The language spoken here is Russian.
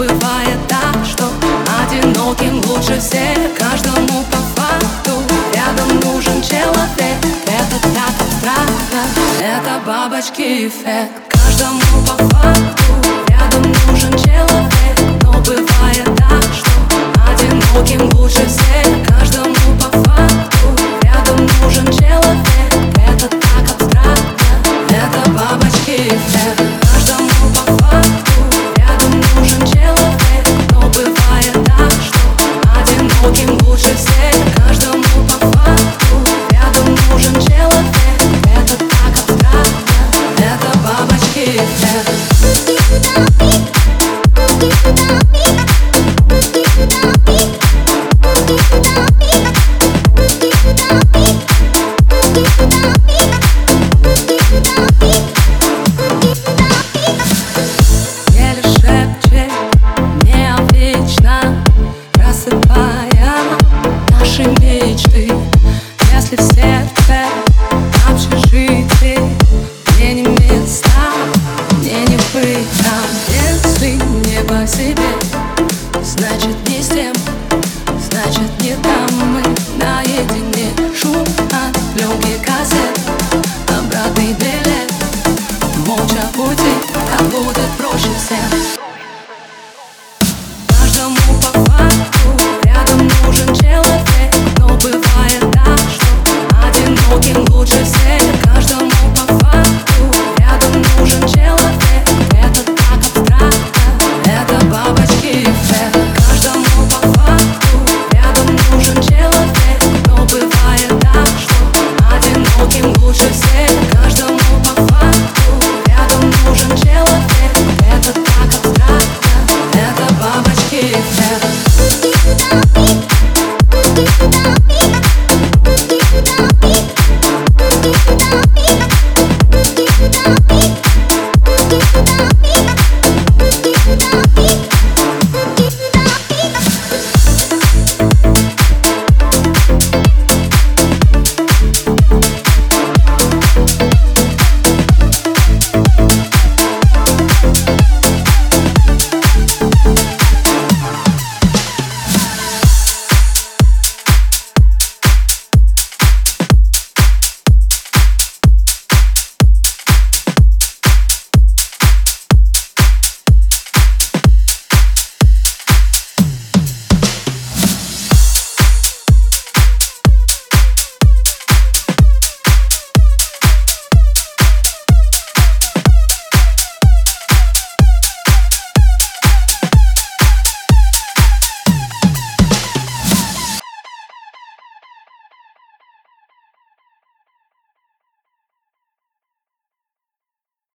бывает так, что одиноким лучше всех Каждому по факту. Рядом нужен человек Это так странно, это бабочки эффект. Каждому по факту рядом нужен засыпая наши мечты. Если в сердце общежитие Мне не место, мне не быть там. Если не по себе, значит не с тем Значит не там. Мы наедине Шум от пленки кассет Обратный билет Молча пути, как будет проще всем